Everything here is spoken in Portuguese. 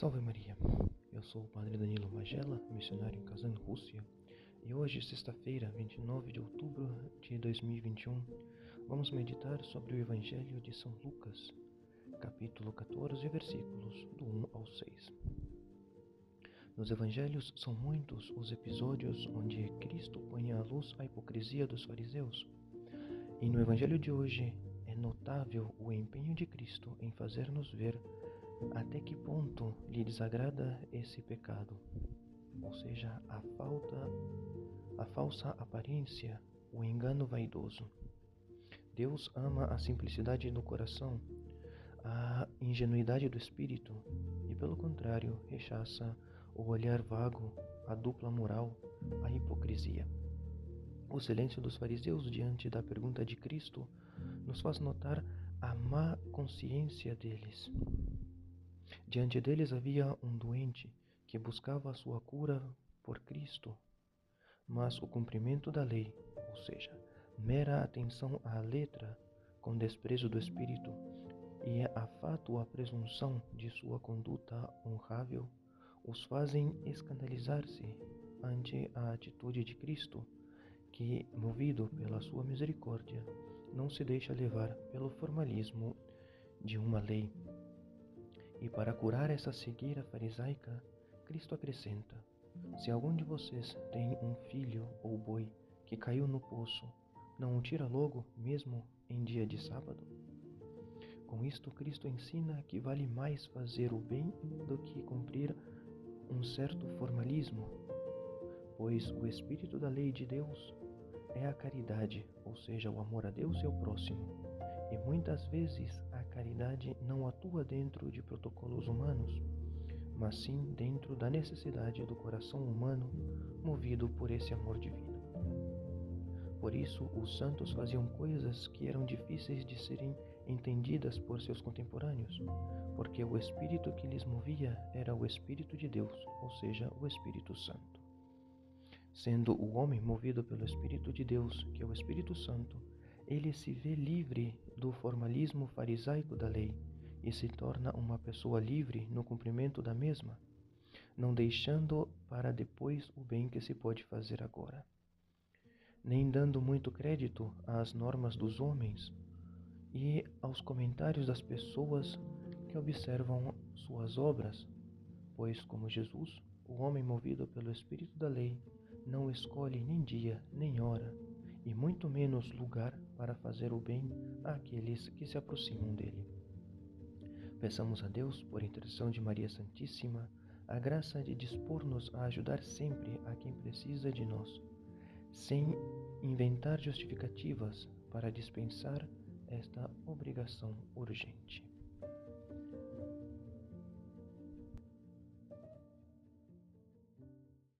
Salve Maria! Eu sou o Padre Danilo Magela, missionário em Kazan, Rússia, e hoje, sexta-feira, 29 de outubro de 2021, vamos meditar sobre o Evangelho de São Lucas, capítulo 14, versículos do 1 ao 6. Nos evangelhos são muitos os episódios onde Cristo põe à luz a hipocrisia dos fariseus. E no evangelho de hoje é notável o empenho de Cristo em fazer-nos ver até que ponto lhe desagrada esse pecado, ou seja, a falta, a falsa aparência, o engano vaidoso. Deus ama a simplicidade do coração, a ingenuidade do espírito e, pelo contrário, rechaça o olhar vago, a dupla moral, a hipocrisia. O silêncio dos fariseus diante da pergunta de Cristo nos faz notar a má consciência deles. Diante deles havia um doente que buscava a sua cura por Cristo, mas o cumprimento da lei, ou seja, mera atenção à letra, com desprezo do espírito, e a fato a presunção de sua conduta honrável, os fazem escandalizar-se ante a atitude de Cristo, que, movido pela sua misericórdia, não se deixa levar pelo formalismo de uma lei e para curar essa cegueira farisaica, Cristo acrescenta: Se algum de vocês tem um filho ou boi que caiu no poço, não o tira logo, mesmo em dia de sábado? Com isto, Cristo ensina que vale mais fazer o bem do que cumprir um certo formalismo, pois o espírito da lei de Deus é a caridade, ou seja, o amor a Deus e ao próximo. E muitas vezes a caridade não atua dentro de protocolos humanos, mas sim dentro da necessidade do coração humano movido por esse amor divino. Por isso, os santos faziam coisas que eram difíceis de serem entendidas por seus contemporâneos, porque o espírito que lhes movia era o Espírito de Deus, ou seja, o Espírito Santo. Sendo o homem movido pelo Espírito de Deus, que é o Espírito Santo, ele se vê livre do formalismo farisaico da lei e se torna uma pessoa livre no cumprimento da mesma, não deixando para depois o bem que se pode fazer agora, nem dando muito crédito às normas dos homens e aos comentários das pessoas que observam suas obras, pois, como Jesus, o homem movido pelo Espírito da lei não escolhe nem dia nem hora e muito menos lugar para fazer o bem àqueles que se aproximam dele. Peçamos a Deus, por intercessão de Maria Santíssima, a graça de dispor-nos a ajudar sempre a quem precisa de nós, sem inventar justificativas para dispensar esta obrigação urgente.